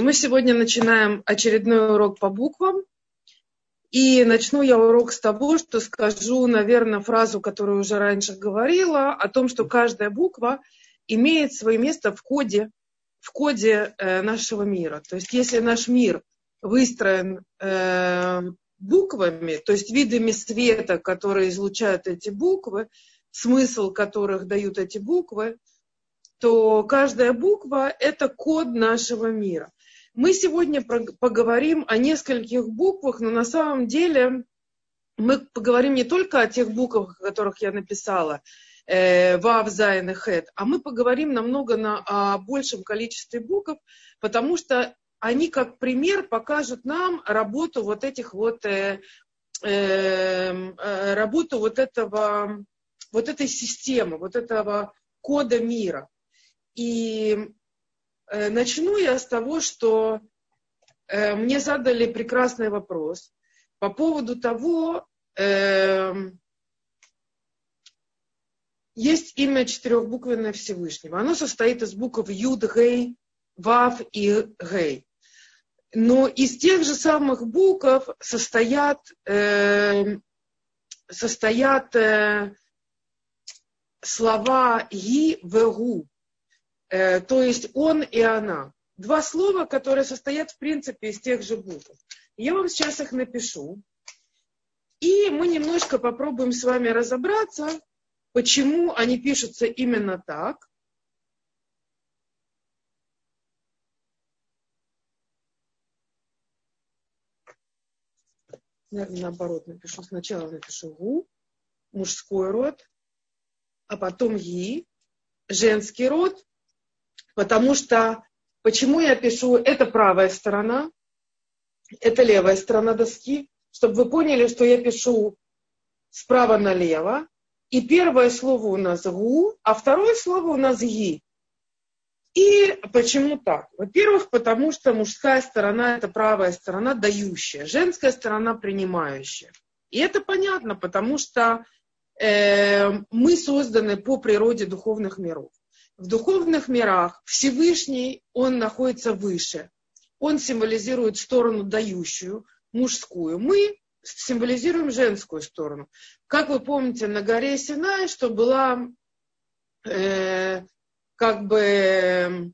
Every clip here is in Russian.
Мы сегодня начинаем очередной урок по буквам. И начну я урок с того, что скажу, наверное, фразу, которую уже раньше говорила, о том, что каждая буква имеет свое место в коде, в коде э, нашего мира. То есть если наш мир выстроен э, буквами, то есть видами света, которые излучают эти буквы, смысл которых дают эти буквы, то каждая буква – это код нашего мира. Мы сегодня поговорим о нескольких буквах, но на самом деле мы поговорим не только о тех буквах, о которых я написала, э, Вав, Зайн и Хет, а мы поговорим намного на, о большем количестве букв, потому что они как пример покажут нам работу вот этих вот, э, эм, э, работу вот этого, вот этой системы, вот этого кода мира. И Э, начну я с того, что э, мне задали прекрасный вопрос по поводу того, эм, есть имя четырехбуквенное Всевышнего. Оно состоит из букв Юд, Гей, Вав и Гей. Но из тех же самых букв состоят, э, состоят э, слова Ги, Вегу. Э, то есть он и она. Два слова, которые состоят в принципе из тех же букв. Я вам сейчас их напишу. И мы немножко попробуем с вами разобраться, почему они пишутся именно так. Наверное, наоборот напишу. Сначала напишу гу, мужской род, а потом ги, женский род, Потому что, почему я пишу, это правая сторона, это левая сторона доски, чтобы вы поняли, что я пишу справа налево, и первое слово у нас гу, а второе слово у нас ги. И почему так? Во-первых, потому что мужская сторона – это правая сторона дающая, женская сторона принимающая. И это понятно, потому что э, мы созданы по природе духовных миров в духовных мирах Всевышний, он находится выше. Он символизирует сторону дающую, мужскую. Мы символизируем женскую сторону. Как вы помните, на горе Синай, что была э, как бы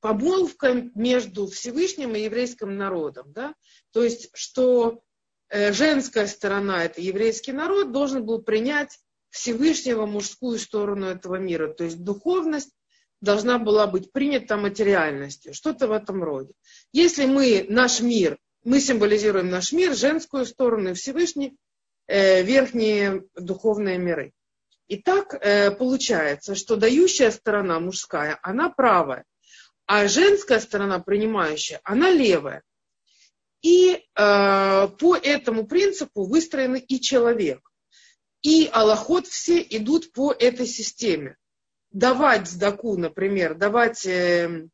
помолвка между Всевышним и еврейским народом. Да? То есть, что э, женская сторона, это еврейский народ, должен был принять Всевышнего мужскую сторону этого мира. То есть духовность должна была быть принята материальностью, что-то в этом роде. Если мы, наш мир, мы символизируем наш мир, женскую сторону и Всевышний, э, верхние духовные миры. И так э, получается, что дающая сторона мужская, она правая, а женская сторона принимающая, она левая. И э, по этому принципу выстроен и человек. И Аллахот все идут по этой системе. Давать сдаку, например, давать э,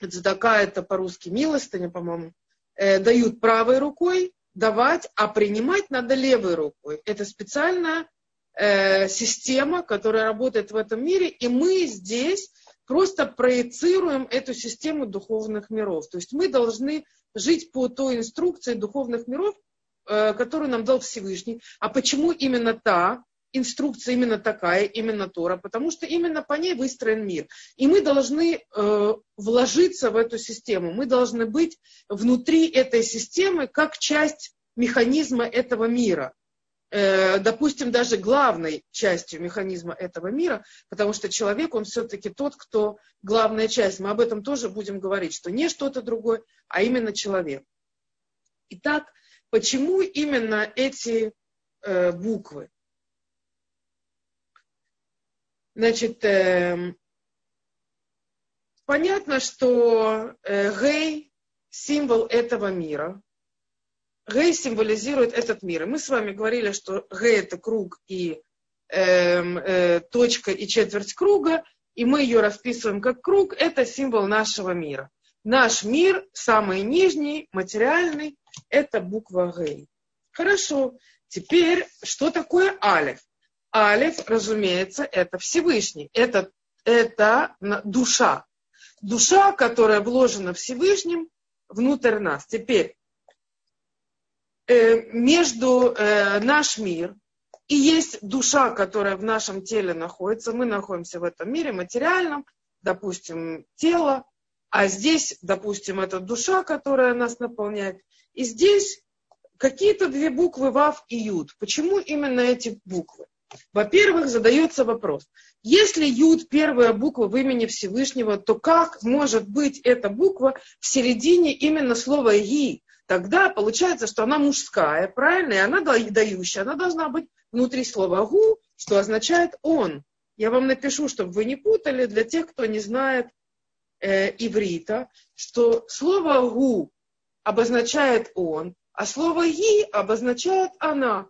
сдака это по-русски милостыня, по-моему, э, дают правой рукой, давать, а принимать надо левой рукой. Это специальная э, система, которая работает в этом мире, и мы здесь просто проецируем эту систему духовных миров. То есть мы должны жить по той инструкции духовных миров, которую нам дал Всевышний. А почему именно та инструкция, именно такая, именно Тора? Потому что именно по ней выстроен мир. И мы должны э, вложиться в эту систему. Мы должны быть внутри этой системы как часть механизма этого мира э, допустим, даже главной частью механизма этого мира, потому что человек, он все-таки тот, кто главная часть. Мы об этом тоже будем говорить, что не что-то другое, а именно человек. Итак, Почему именно эти э, буквы? Значит, э, понятно, что э, Гей – символ этого мира. Гей символизирует этот мир. И мы с вами говорили, что Гей – это круг и э, э, точка и четверть круга, и мы ее расписываем как круг. Это символ нашего мира. Наш мир, самый нижний, материальный, это буква Гей. Хорошо. Теперь, что такое Алиф? Алиф, разумеется, это Всевышний. Это, это душа. душа, которая вложена Всевышним внутрь нас. Теперь, э, между э, наш мир и есть душа, которая в нашем теле находится. Мы находимся в этом мире материальном, допустим, тело, а здесь, допустим, это душа, которая нас наполняет. И здесь какие-то две буквы Вав и Юд. Почему именно эти буквы? Во-первых, задается вопрос. Если Юд первая буква в имени Всевышнего, то как может быть эта буква в середине именно слова «ги»? Тогда получается, что она мужская, правильно, и она дающая. Она должна быть внутри слова «гу», что означает «он». Я вам напишу, чтобы вы не путали, для тех, кто не знает э, иврита, что слово «гу» обозначает «он», а слово «ги» обозначает «она».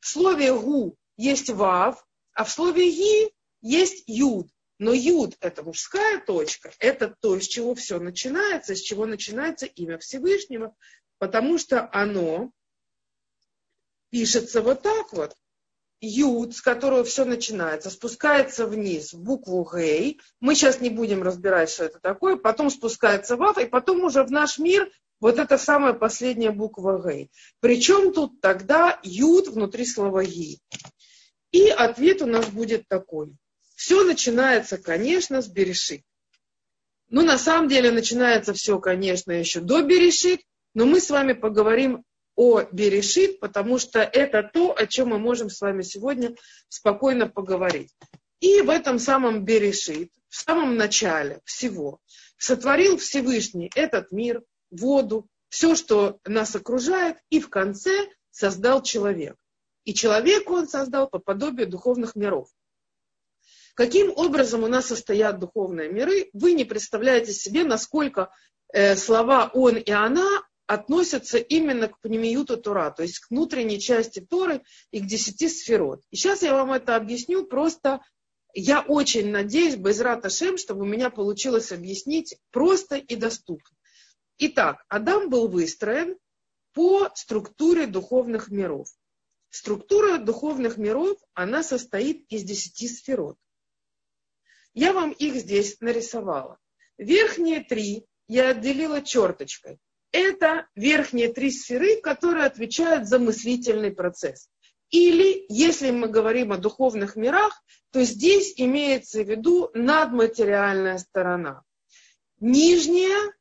В слове «гу» есть «вав», а в слове «ги» есть «юд». Но юд – это мужская точка, это то, с чего все начинается, с чего начинается имя Всевышнего, потому что оно пишется вот так вот. Юд, с которого все начинается, спускается вниз в букву Гей. Мы сейчас не будем разбирать, что это такое. Потом спускается Вав, и потом уже в наш мир вот эта самая последняя буква Гей. Причем тут тогда Юд внутри слова Ги. И ответ у нас будет такой. Все начинается, конечно, с Берешит. Ну, на самом деле, начинается все, конечно, еще до Берешит, но мы с вами поговорим о Берешит, потому что это то, о чем мы можем с вами сегодня спокойно поговорить. И в этом самом Берешит, в самом начале всего, сотворил Всевышний этот мир, воду, все, что нас окружает, и в конце создал человек. И человека он создал по подобию духовных миров. Каким образом у нас состоят духовные миры, вы не представляете себе, насколько э, слова «он» и «она» относятся именно к пнемиюту Тора, то есть к внутренней части Торы и к десяти сферот. И сейчас я вам это объясню, просто я очень надеюсь, без Шем, чтобы у меня получилось объяснить просто и доступно. Итак, Адам был выстроен по структуре духовных миров. Структура духовных миров, она состоит из десяти сферот. Я вам их здесь нарисовала. Верхние три я отделила черточкой это верхние три сферы, которые отвечают за мыслительный процесс. Или, если мы говорим о духовных мирах, то здесь имеется в виду надматериальная сторона. Нижняя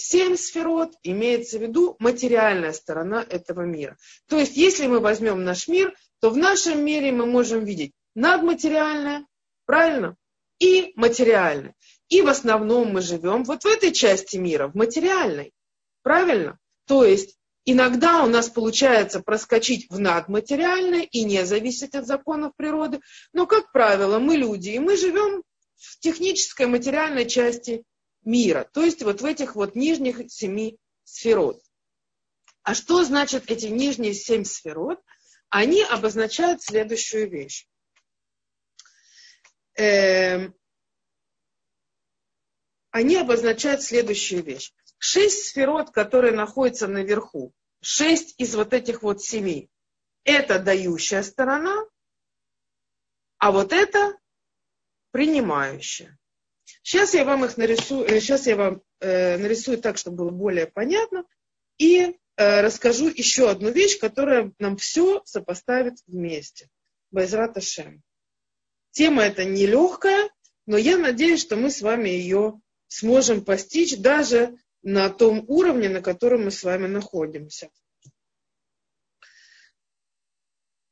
семь сферот имеется в виду материальная сторона этого мира. То есть, если мы возьмем наш мир, то в нашем мире мы можем видеть надматериальное, правильно, и материальное. И в основном мы живем вот в этой части мира, в материальной. Правильно? То есть иногда у нас получается проскочить в надматериальное и не зависеть от законов природы. Но, как правило, мы люди, и мы живем в технической материальной части мира. То есть вот в этих вот нижних семи сферот. А что значит эти нижние семь сферот? Они обозначают следующую вещь. Эм, они обозначают следующую вещь шесть сферот, которые находятся наверху, шесть из вот этих вот семи, это дающая сторона, а вот это принимающая. Сейчас я вам их нарисую, сейчас э, я вам э, нарисую так, чтобы было более понятно, и э, расскажу еще одну вещь, которая нам все сопоставит вместе. Байзрат Ашем. Тема эта нелегкая, но я надеюсь, что мы с вами ее сможем постичь даже на том уровне, на котором мы с вами находимся.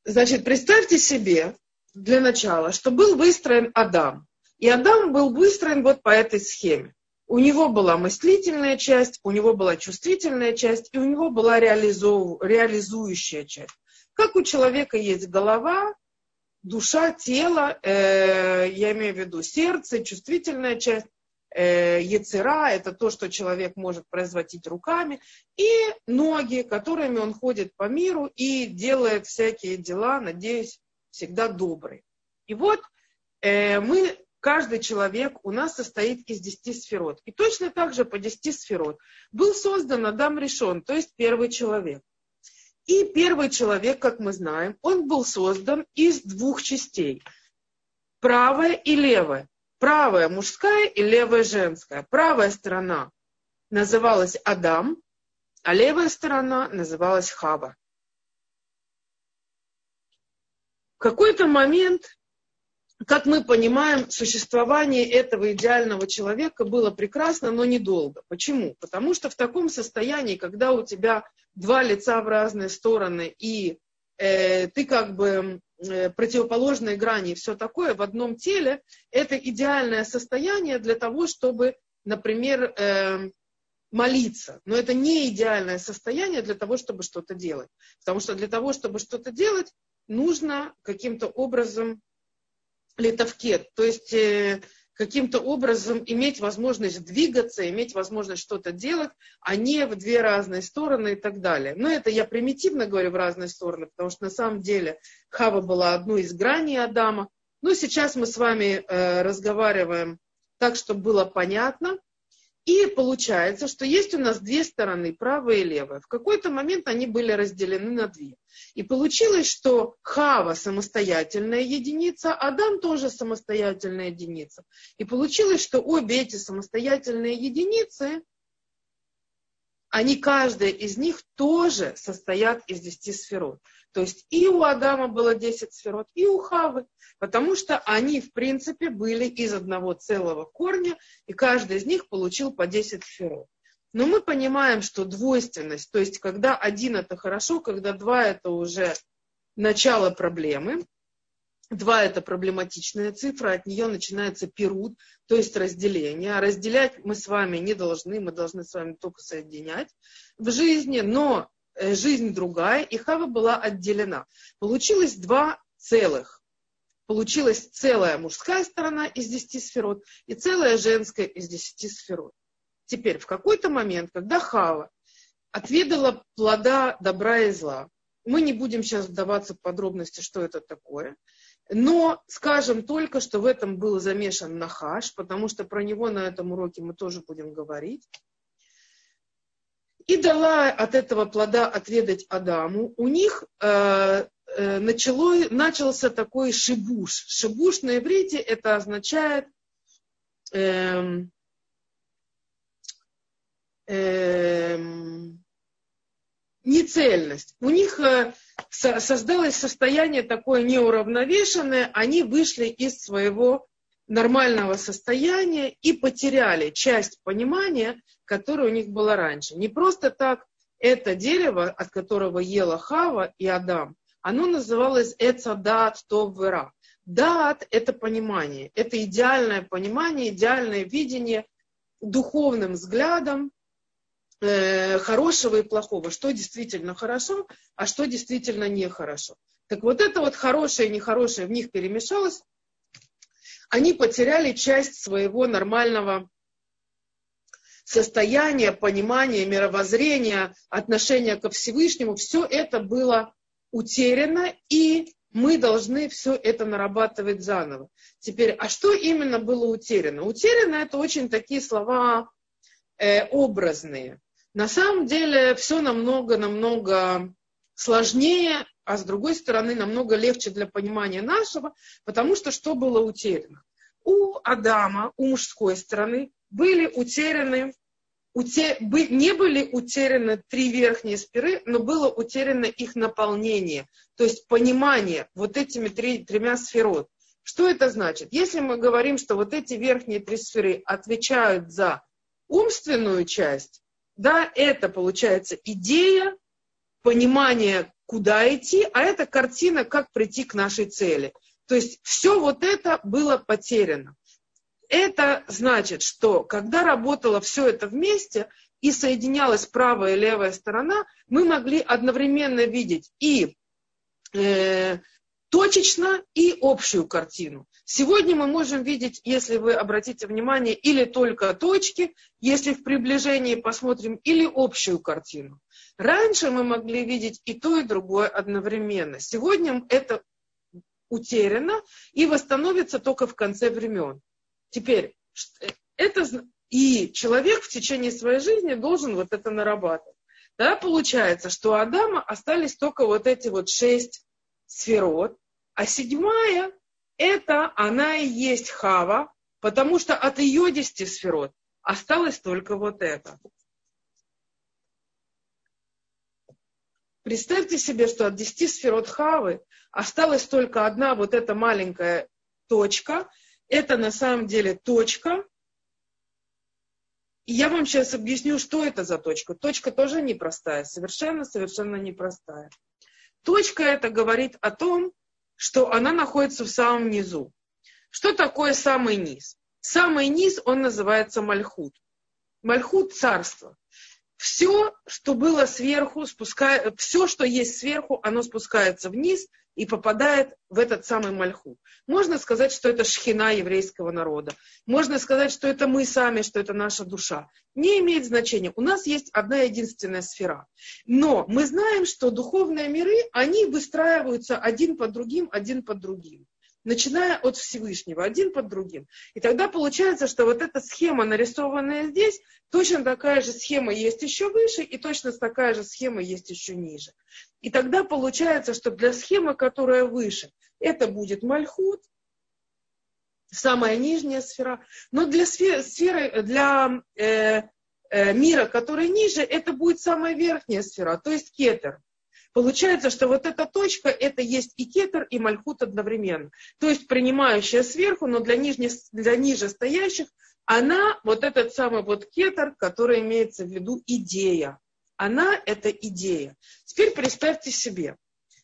Значит, представьте себе для начала, что был выстроен Адам. И Адам был выстроен вот по этой схеме. У него была мыслительная часть, у него была чувствительная часть, и у него была реализу... реализующая часть. Как у человека есть голова, душа, тело, э, я имею в виду сердце, чувствительная часть, э, яцера, это то, что человек может производить руками, и ноги, которыми он ходит по миру и делает всякие дела, надеюсь, всегда добрые. И вот э, мы, каждый человек у нас состоит из десяти сферот. И точно так же по десяти сферот был создан Адам Решон, то есть первый человек. И первый человек, как мы знаем, он был создан из двух частей. Правая и левая. правая мужская и левая женская. Правая сторона называлась Адам, а левая сторона называлась Хава. В какой-то момент, как мы понимаем, существование этого идеального человека было прекрасно, но недолго. Почему? Потому что в таком состоянии, когда у тебя два лица в разные стороны, и э, ты как бы э, противоположные грани и все такое в одном теле, это идеальное состояние для того, чтобы, например, э, молиться. Но это не идеальное состояние для того, чтобы что-то делать. Потому что для того, чтобы что-то делать, нужно каким-то образом летовкет, то есть э, каким-то образом иметь возможность двигаться, иметь возможность что-то делать, а не в две разные стороны и так далее. Но это я примитивно говорю в разные стороны, потому что на самом деле Хава была одной из граней Адама. Но сейчас мы с вами э, разговариваем так, чтобы было понятно. И получается, что есть у нас две стороны, правая и левая. В какой-то момент они были разделены на две. И получилось, что Хава самостоятельная единица, Адам тоже самостоятельная единица. И получилось, что обе эти самостоятельные единицы, они, каждая из них тоже состоят из десяти сферот. То есть и у Адама было 10 сферот, и у Хавы, потому что они, в принципе, были из одного целого корня, и каждый из них получил по 10 сферот. Но мы понимаем, что двойственность, то есть когда один это хорошо, когда два это уже начало проблемы, Два – это проблематичная цифра, от нее начинается перут, то есть разделение. А разделять мы с вами не должны, мы должны с вами только соединять в жизни, но жизнь другая, и Хава была отделена. Получилось два целых. Получилась целая мужская сторона из десяти сферот и целая женская из десяти сферот. Теперь, в какой-то момент, когда Хава отведала плода добра и зла, мы не будем сейчас вдаваться в подробности, что это такое, но скажем только, что в этом был замешан Нахаш, потому что про него на этом уроке мы тоже будем говорить и дала от этого плода отведать Адаму, у них э, э, начало, начался такой шибуш. Шибуш на иврите это означает э, э, нецельность. У них э, создалось состояние такое неуравновешенное, они вышли из своего нормального состояния и потеряли часть понимания, которое у них было раньше. Не просто так это дерево, от которого ела Хава и Адам, оно называлось Эцадат Товвера. Дат – это понимание, это идеальное понимание, идеальное видение духовным взглядом э, хорошего и плохого, что действительно хорошо, а что действительно нехорошо. Так вот это вот хорошее и нехорошее в них перемешалось, они потеряли часть своего нормального состояния, понимания, мировоззрения, отношения ко Всевышнему. Все это было утеряно, и мы должны все это нарабатывать заново. Теперь, а что именно было утеряно? Утеряно это очень такие слова э, образные. На самом деле все намного-намного сложнее а с другой стороны намного легче для понимания нашего, потому что что было утеряно? У Адама, у мужской стороны, были утеряны, уте, бы, не были утеряны три верхние спиры, но было утеряно их наполнение, то есть понимание вот этими три, тремя сферот. Что это значит? Если мы говорим, что вот эти верхние три сферы отвечают за умственную часть, да, это получается идея, понимание куда идти, а это картина, как прийти к нашей цели. То есть все вот это было потеряно. Это значит, что когда работало все это вместе и соединялась правая и левая сторона, мы могли одновременно видеть и э, точечно, и общую картину. Сегодня мы можем видеть, если вы обратите внимание, или только точки, если в приближении посмотрим, или общую картину. Раньше мы могли видеть и то, и другое одновременно. Сегодня это утеряно и восстановится только в конце времен. Теперь, это, и человек в течение своей жизни должен вот это нарабатывать. Да, получается, что у Адама остались только вот эти вот шесть сферот, а седьмая – это она и есть Хава, Потому что от ее десяти сферот осталось только вот это. Представьте себе, что от десяти сферот Хавы осталась только одна вот эта маленькая точка. Это на самом деле точка. И я вам сейчас объясню, что это за точка. Точка тоже непростая, совершенно-совершенно непростая. Точка это говорит о том, что она находится в самом низу. Что такое самый низ? Самый низ, он называется Мальхут. Мальхут – царство. Все, что было сверху, спускает, все, что есть сверху, оно спускается вниз и попадает в этот самый Мальхут. Можно сказать, что это шхина еврейского народа. Можно сказать, что это мы сами, что это наша душа. Не имеет значения. У нас есть одна единственная сфера. Но мы знаем, что духовные миры, они выстраиваются один под другим, один под другим начиная от Всевышнего, один под другим. И тогда получается, что вот эта схема, нарисованная здесь, точно такая же схема есть еще выше, и точно такая же схема есть еще ниже. И тогда получается, что для схемы, которая выше, это будет мальхут, самая нижняя сфера, но для сферы, для э, э, мира, который ниже, это будет самая верхняя сфера, то есть кетер. Получается, что вот эта точка, это есть и кетер, и мальхут одновременно. То есть принимающая сверху, но для, нижних, для ниже стоящих, она вот этот самый вот кетер, который имеется в виду идея. Она это идея. Теперь представьте себе,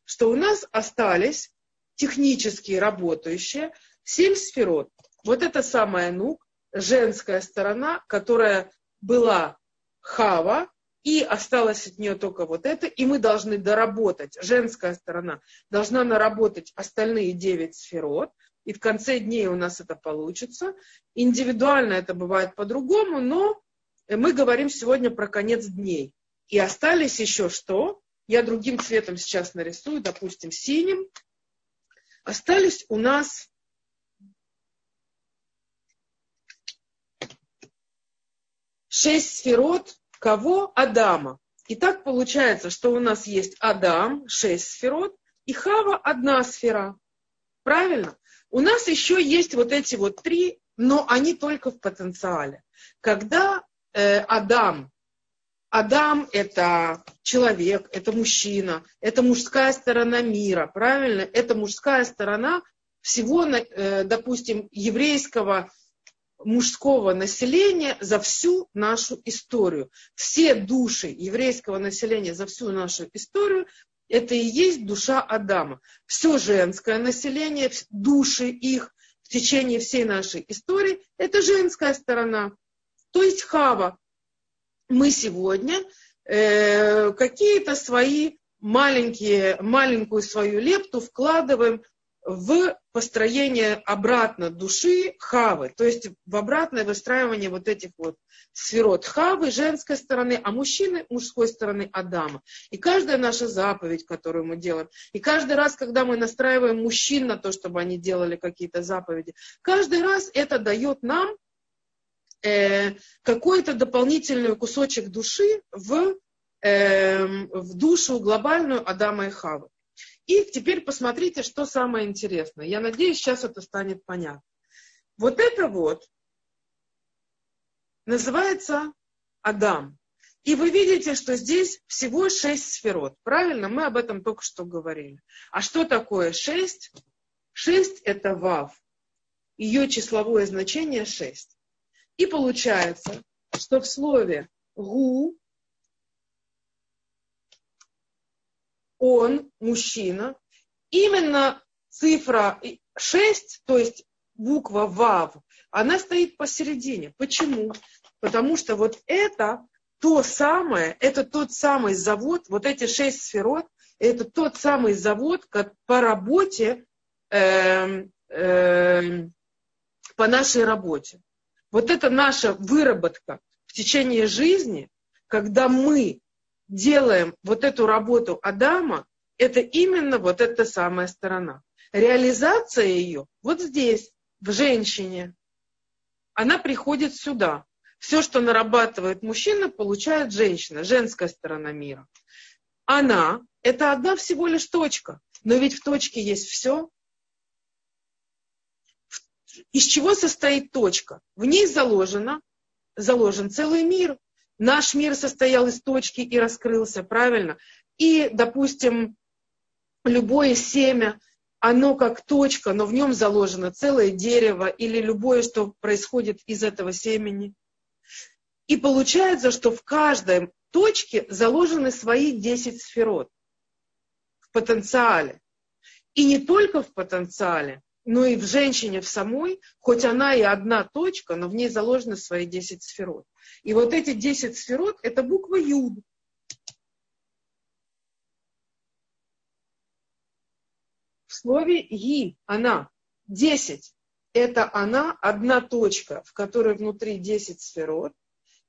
что у нас остались технически работающие семь сферот. Вот это самая нук, женская сторона, которая была хава, и осталось от нее только вот это, и мы должны доработать, женская сторона должна наработать остальные девять сферот, и в конце дней у нас это получится. Индивидуально это бывает по-другому, но мы говорим сегодня про конец дней. И остались еще что? Я другим цветом сейчас нарисую, допустим, синим. Остались у нас шесть сферот, Кого? Адама. И так получается, что у нас есть Адам, шесть сферот, и Хава одна сфера. Правильно? У нас еще есть вот эти вот три, но они только в потенциале. Когда э, Адам, Адам это человек, это мужчина, это мужская сторона мира, правильно? Это мужская сторона всего, э, допустим, еврейского мужского населения за всю нашу историю. Все души еврейского населения за всю нашу историю это и есть душа Адама. Все женское население, души их в течение всей нашей истории, это женская сторона. То есть Хава. Мы сегодня э, какие-то свои маленькие, маленькую свою лепту вкладываем в построение обратно души хавы, то есть в обратное выстраивание вот этих вот сферот хавы женской стороны, а мужчины мужской стороны Адама. И каждая наша заповедь, которую мы делаем, и каждый раз, когда мы настраиваем мужчин на то, чтобы они делали какие-то заповеди, каждый раз это дает нам э, какой-то дополнительный кусочек души в, э, в душу глобальную Адама и Хавы. И теперь посмотрите, что самое интересное. Я надеюсь, сейчас это станет понятно. Вот это вот называется Адам. И вы видите, что здесь всего шесть сферот. Правильно? Мы об этом только что говорили. А что такое шесть? Шесть – это вав. Ее числовое значение шесть. И получается, что в слове гу он, мужчина, именно цифра 6, то есть буква ВАВ, она стоит посередине. Почему? Потому что вот это то самое, это тот самый завод, вот эти шесть сферот, это тот самый завод как по работе, э, э, по нашей работе. Вот это наша выработка в течение жизни, когда мы делаем вот эту работу Адама, это именно вот эта самая сторона. Реализация ее вот здесь, в женщине. Она приходит сюда. Все, что нарабатывает мужчина, получает женщина, женская сторона мира. Она – это одна всего лишь точка. Но ведь в точке есть все. из чего состоит точка? В ней заложено, заложен целый мир. Наш мир состоял из точки и раскрылся, правильно? И, допустим, любое семя, оно как точка, но в нем заложено целое дерево или любое, что происходит из этого семени. И получается, что в каждой точке заложены свои 10 сферот в потенциале. И не только в потенциале, но и в женщине в самой, хоть она и одна точка, но в ней заложены свои 10 сферот. И вот эти 10 сферот – это буква Юд. В слове «и» – она. 10 – это она, одна точка, в которой внутри 10 сферот.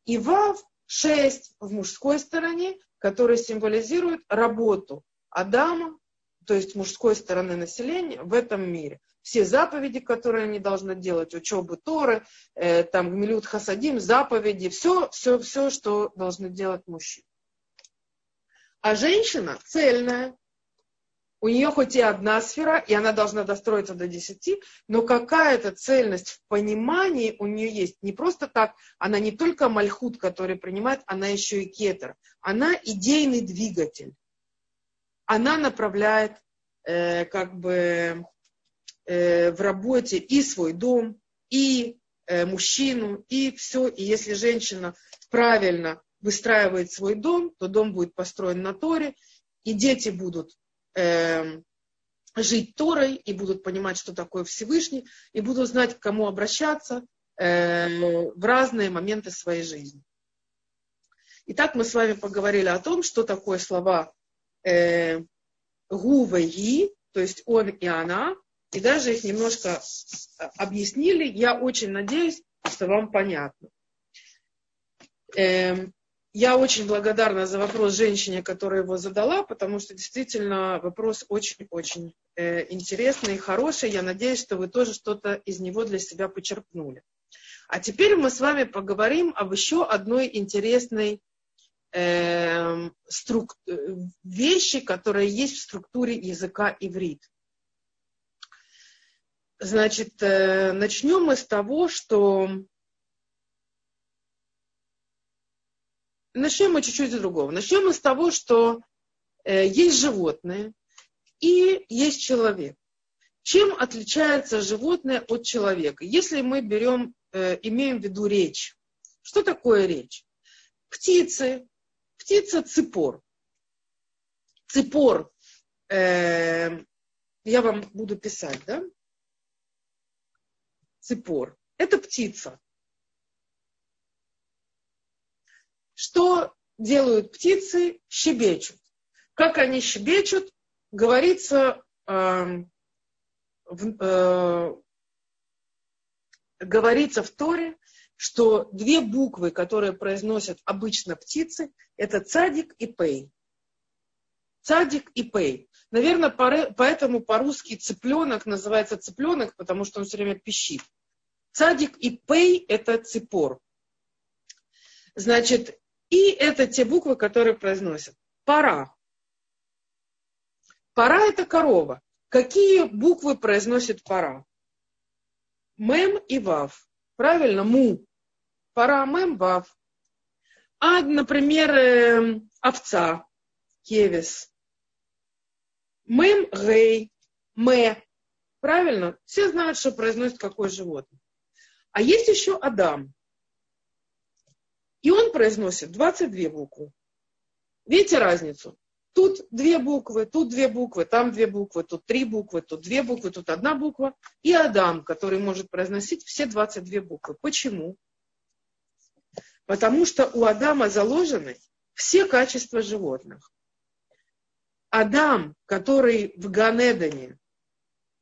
И Вав – 6 в мужской стороне, которая символизирует работу Адама, то есть мужской стороны населения в этом мире все заповеди, которые они должны делать, учебы Торы, э, там Гмилют Хасадим, заповеди, все, все, все, что должны делать мужчины. А женщина цельная, у нее хоть и одна сфера, и она должна достроиться до десяти, но какая-то цельность в понимании у нее есть. Не просто так, она не только мальхут, который принимает, она еще и кетер. Она идейный двигатель. Она направляет э, как бы Э, в работе и свой дом, и э, мужчину, и все. И если женщина правильно выстраивает свой дом, то дом будет построен на Торе, и дети будут э, жить Торой, и будут понимать, что такое Всевышний, и будут знать, к кому обращаться э, в разные моменты своей жизни. Итак, мы с вами поговорили о том, что такое слова э, гува и, то есть он и она, и даже их немножко э, объяснили. Я очень надеюсь, что вам понятно. Эм, я очень благодарна за вопрос женщине, которая его задала, потому что действительно вопрос очень-очень э, интересный и хороший. Я надеюсь, что вы тоже что-то из него для себя почерпнули. А теперь мы с вами поговорим об еще одной интересной эм, струк... Э, вещи, которая есть в структуре языка иврит. Значит, э, начнем мы с того, что... Начнем мы чуть-чуть с другого. Начнем мы с того, что э, есть животные и есть человек. Чем отличается животное от человека? Если мы берем, э, имеем в виду речь. Что такое речь? Птицы. Птица ципор. Ципор. Э, я вам буду писать, да? Ципор. Это птица. Что делают птицы? Щебечут. Как они щебечут, говорится, э, в, э, говорится в Торе, что две буквы, которые произносят обычно птицы, это цадик и пей. Цадик и пей. Наверное, поэтому по-русски цыпленок называется цыпленок, потому что он все время пищит. Цадик и пей – это ципор. Значит, и это те буквы, которые произносят. Пора. Пора – это корова. Какие буквы произносит пора? Мем и вав. Правильно? Му. Пора, мем, вав. А, например, э, овца. Кевис. Мем, гей. Ме. Правильно? Все знают, что произносит какое животное. А есть еще Адам. И он произносит 22 буквы. Видите разницу? Тут две буквы, тут две буквы, там две буквы, тут три буквы, тут две буквы, тут одна буква. И Адам, который может произносить все 22 буквы. Почему? Потому что у Адама заложены все качества животных. Адам, который в Ганедане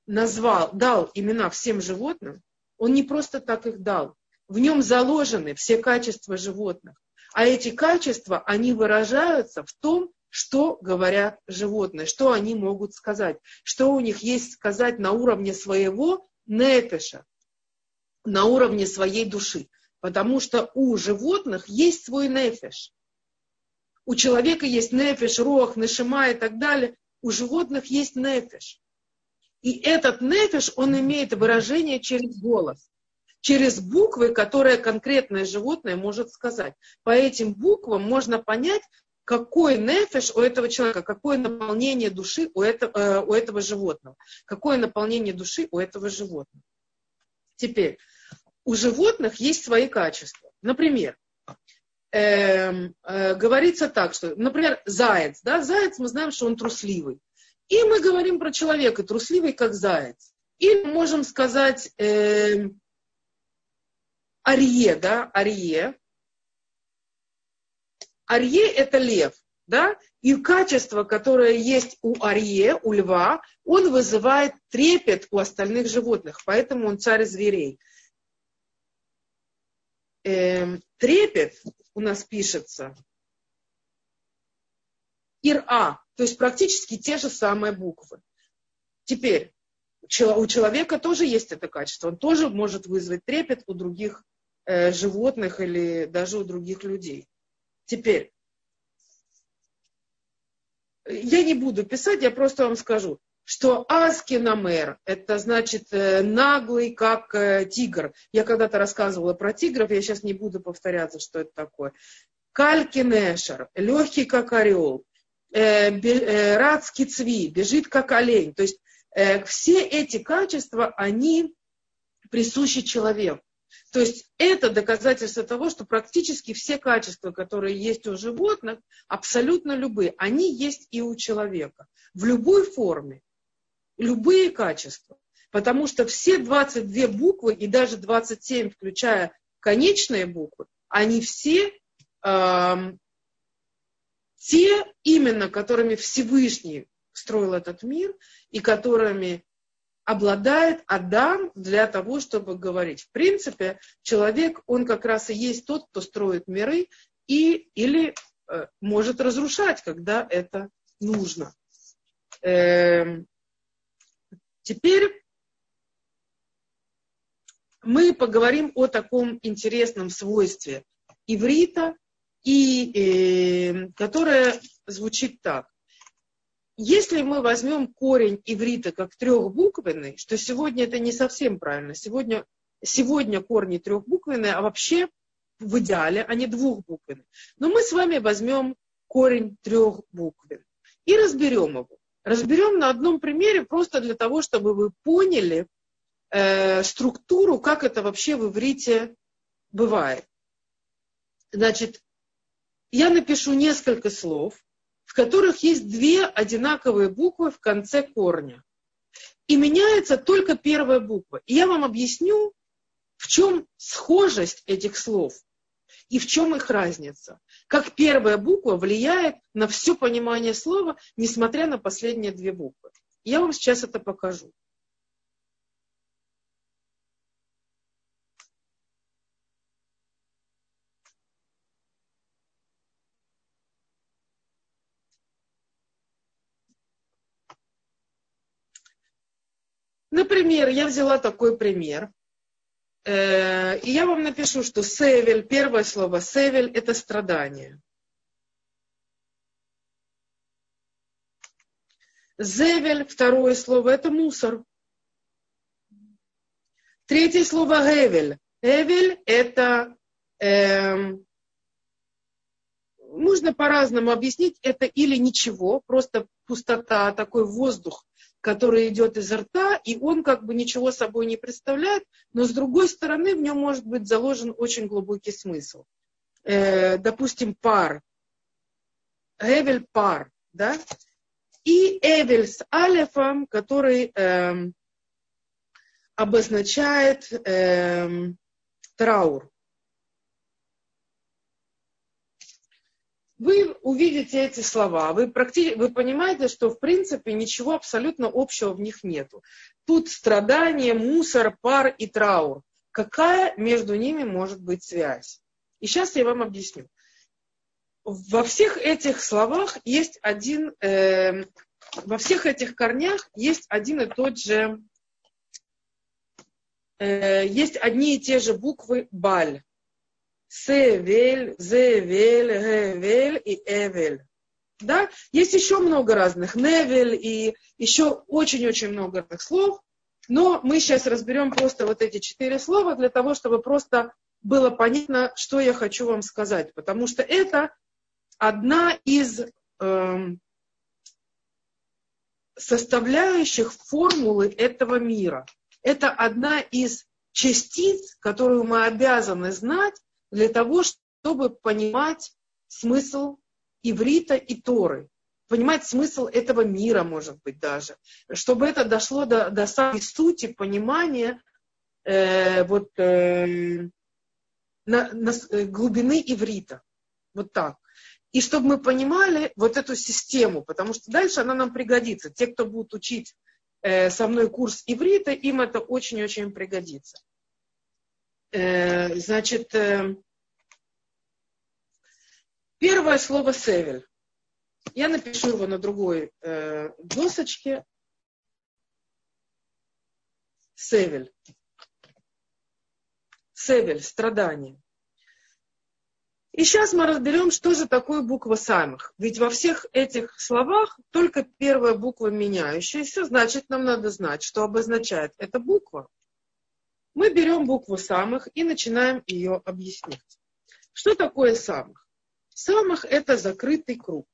назвал, дал имена всем животным, он не просто так их дал. В нем заложены все качества животных. А эти качества, они выражаются в том, что говорят животные, что они могут сказать, что у них есть сказать на уровне своего нефеша, на уровне своей души. Потому что у животных есть свой нефеш. У человека есть нефеш, рох, нешима и так далее. У животных есть нефеш. И этот нефиш, он имеет выражение через голос, через буквы, которые конкретное животное может сказать. По этим буквам можно понять, какой нефиш у этого человека, какое наполнение души у этого, э, у этого животного, какое наполнение души у этого животного. Теперь, у животных есть свои качества. Например, э, э, говорится так, что, например, заяц, да, заяц, мы знаем, что он трусливый. И мы говорим про человека, трусливый, как заяц. И можем сказать э, арье, да, арье. Арье – это лев, да, и качество, которое есть у арье, у льва, он вызывает трепет у остальных животных, поэтому он царь зверей. Эм, трепет у нас пишется ир-а, то есть практически те же самые буквы. Теперь, у человека тоже есть это качество, он тоже может вызвать трепет у других э, животных или даже у других людей. Теперь, я не буду писать, я просто вам скажу, что Аскинамер, это значит э, наглый, как э, тигр. Я когда-то рассказывала про тигров, я сейчас не буду повторяться, что это такое. Калькинешер, легкий, как орел. Э, Радский цви, бежит, как олень. То есть все эти качества, они присущи человеку. То есть это доказательство того, что практически все качества, которые есть у животных, абсолютно любые, они есть и у человека. В любой форме. Любые качества. Потому что все 22 буквы и даже 27, включая конечные буквы, они все э, те именно, которыми Всевышний строил этот мир и которыми обладает Адам для того, чтобы говорить. В принципе, человек, он как раз и есть тот, кто строит миры и, или э, может разрушать, когда это нужно. Э, теперь мы поговорим о таком интересном свойстве иврита, и, э, которое звучит так. Если мы возьмем корень иврита как трехбуквенный, что сегодня это не совсем правильно, сегодня, сегодня корни трехбуквенные, а вообще в идеале они двухбуквенные. Но мы с вами возьмем корень трехбуквен и разберем его. Разберем на одном примере просто для того, чтобы вы поняли э, структуру, как это вообще в иврите бывает. Значит, я напишу несколько слов, в которых есть две одинаковые буквы в конце корня. И меняется только первая буква. И я вам объясню, в чем схожесть этих слов и в чем их разница. Как первая буква влияет на все понимание слова, несмотря на последние две буквы. Я вам сейчас это покажу. Например, я взяла такой пример. Э, и я вам напишу, что севель, первое слово севель, это страдание. Зевель, второе слово, это мусор. Третье слово гевель. Гевель это э, можно по-разному объяснить, это или ничего, просто пустота, такой воздух, который идет изо рта, и он как бы ничего собой не представляет, но с другой стороны в нем может быть заложен очень глубокий смысл. Э, допустим, пар. Эвель пар, да? И Эвель с алефом, который э, обозначает э, траур. Вы увидите эти слова, вы, практи... вы понимаете, что в принципе ничего абсолютно общего в них нету. Тут страдание, мусор, пар и траур. Какая между ними может быть связь? И сейчас я вам объясню. Во всех этих словах есть один, э, во всех этих корнях есть один и тот же, э, есть одни и те же буквы баль. Севель, Зевель, Гевель и Эвель. Да? Есть еще много разных, Невель и еще очень-очень много разных слов, но мы сейчас разберем просто вот эти четыре слова для того, чтобы просто было понятно, что я хочу вам сказать, потому что это одна из э, составляющих формулы этого мира. Это одна из частиц, которую мы обязаны знать для того, чтобы понимать смысл иврита и Торы, понимать смысл этого мира, может быть, даже, чтобы это дошло до, до самой сути понимания э, вот, э, на, на, э, глубины иврита. Вот так. И чтобы мы понимали вот эту систему, потому что дальше она нам пригодится. Те, кто будут учить э, со мной курс иврита, им это очень-очень пригодится. Э, значит, э, первое слово «севель». Я напишу его на другой э, досочке. Севель. Севель, страдание. И сейчас мы разберем, что же такое буква самых. Ведь во всех этих словах только первая буква меняющаяся, значит, нам надо знать, что обозначает эта буква. Мы берем букву самых и начинаем ее объяснять. Что такое самых? Самых – это закрытый круг.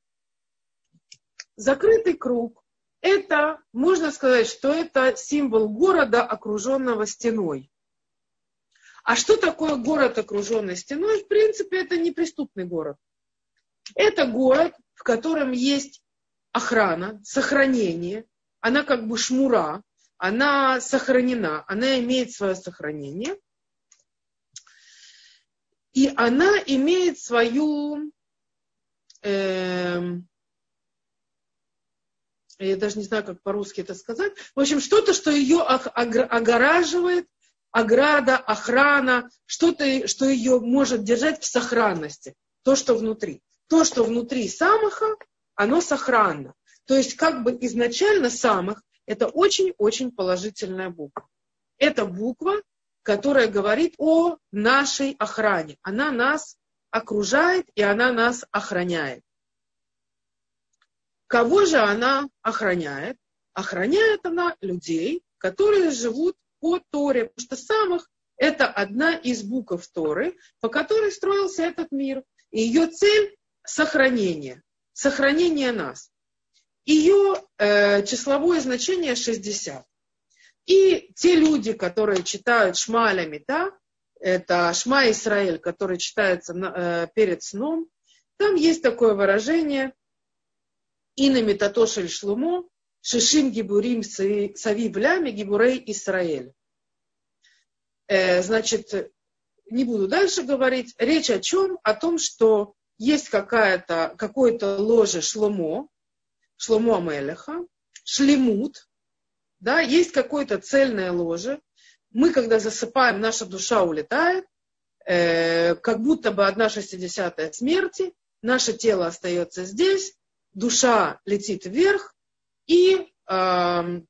Закрытый круг – это, можно сказать, что это символ города, окруженного стеной. А что такое город, окруженный стеной? В принципе, это неприступный город. Это город, в котором есть охрана, сохранение. Она как бы шмура, она сохранена, она имеет свое сохранение. И она имеет свою, э, я даже не знаю, как по-русски это сказать, в общем, что-то, что ее огораживает ограда, охрана, что-то, что ее может держать в сохранности, то, что внутри. То, что внутри самаха, оно сохранно. То есть как бы изначально самых это очень-очень положительная буква. Это буква, которая говорит о нашей охране. Она нас окружает и она нас охраняет. Кого же она охраняет? Охраняет она людей, которые живут по Торе, потому что самых это одна из букв Торы, по которой строился этот мир. И ее цель – сохранение, сохранение нас. Ее э, числовое значение 60. И те люди, которые читают шмалями, да, это Шма Исраэль, который читается на, э, перед сном, там есть такое выражение «Ина метатошель шлумо, Шишим гибурим сави влями гибурей Исраэль. Э, значит, не буду дальше говорить. Речь о чем? О том, что есть какая-то, какое-то ложе шломо, шломо Амелеха, шлемут, да, есть какое-то цельное ложе. Мы, когда засыпаем, наша душа улетает, э, как будто бы одна шестидесятая смерти, наше тело остается здесь, душа летит вверх, и э,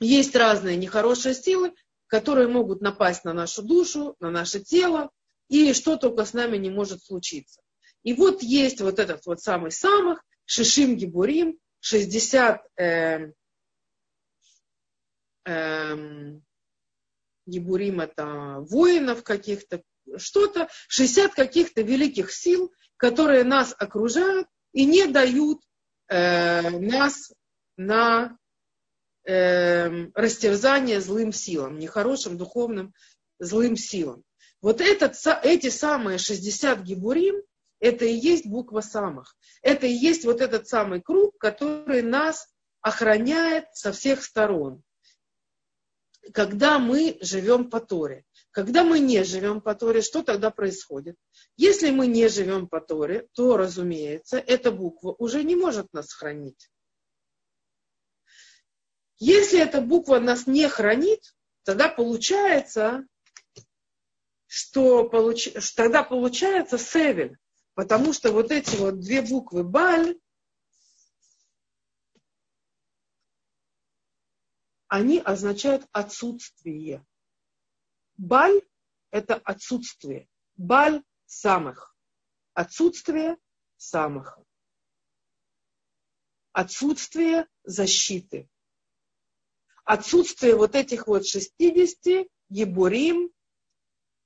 есть разные нехорошие силы, которые могут напасть на нашу душу, на наше тело, и что только с нами не может случиться. И вот есть вот этот вот самый самых, Шишим Гибурим, 60 э, э, Гибурим это воинов каких-то, что-то, 60 каких-то великих сил, которые нас окружают и не дают э, нас на э, растерзание злым силам, нехорошим духовным злым силам. Вот этот, эти самые 60 гибурим, это и есть буква самых. Это и есть вот этот самый круг, который нас охраняет со всех сторон. Когда мы живем по Торе. Когда мы не живем по Торе, что тогда происходит? Если мы не живем по Торе, то, разумеется, эта буква уже не может нас хранить. Если эта буква нас не хранит, тогда получается, что получ... тогда получается севель, потому что вот эти вот две буквы баль, они означают отсутствие. Баль – это отсутствие. Баль – самых. Отсутствие самых. отсутствие защиты. Отсутствие вот этих вот 60 ебурим,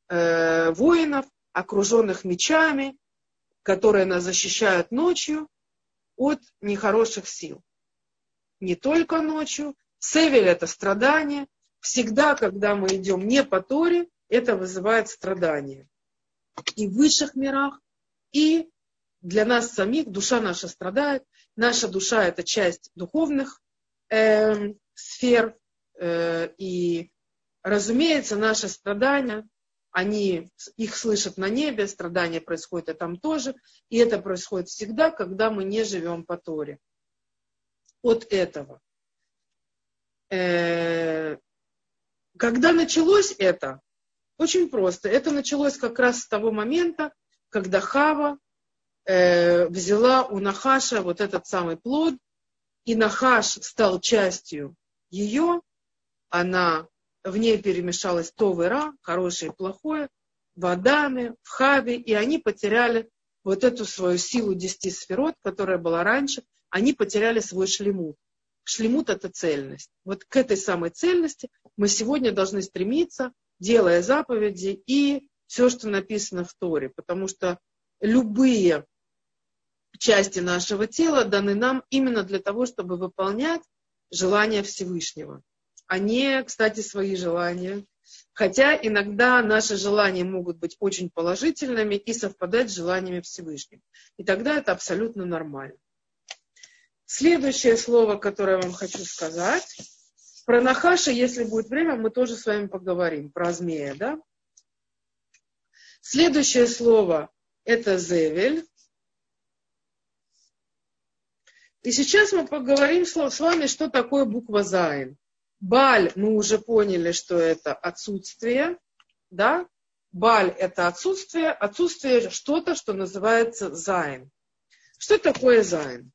э, воинов, окруженных мечами, которые нас защищают ночью от нехороших сил. Не только ночью. Севель – это страдание. Всегда, когда мы идем не по Торе, это вызывает страдания. И в высших мирах, и для нас самих душа наша страдает. Наша душа – это часть духовных э, сфер. Э, и, разумеется, наши страдания, они их слышат на небе, страдания происходят и там тоже. И это происходит всегда, когда мы не живем по Торе. От этого. Э, когда началось это, очень просто. Это началось как раз с того момента, когда Хава э, взяла у Нахаша вот этот самый плод, и Нахаш стал частью ее, она в ней перемешалась то и ра, хорошее и плохое, в Адаме, в Хаве, и они потеряли вот эту свою силу десяти сферот, которая была раньше, они потеряли свой шлемут. Шлемут – это цельность. Вот к этой самой цельности мы сегодня должны стремиться, делая заповеди и все, что написано в Торе, потому что любые части нашего тела даны нам именно для того, чтобы выполнять желания Всевышнего, а не, кстати, свои желания. Хотя иногда наши желания могут быть очень положительными и совпадать с желаниями Всевышнего. И тогда это абсолютно нормально. Следующее слово, которое я вам хочу сказать. Про Нахаша, если будет время, мы тоже с вами поговорим. Про змея, да? Следующее слово – это Зевель. И сейчас мы поговорим с вами, что такое буква Зайн. בל, мы уже поняли, что это отсутствие, да? בל – это отсутствие, отсутствие что-то, что называется Зайн. Что такое Зайн?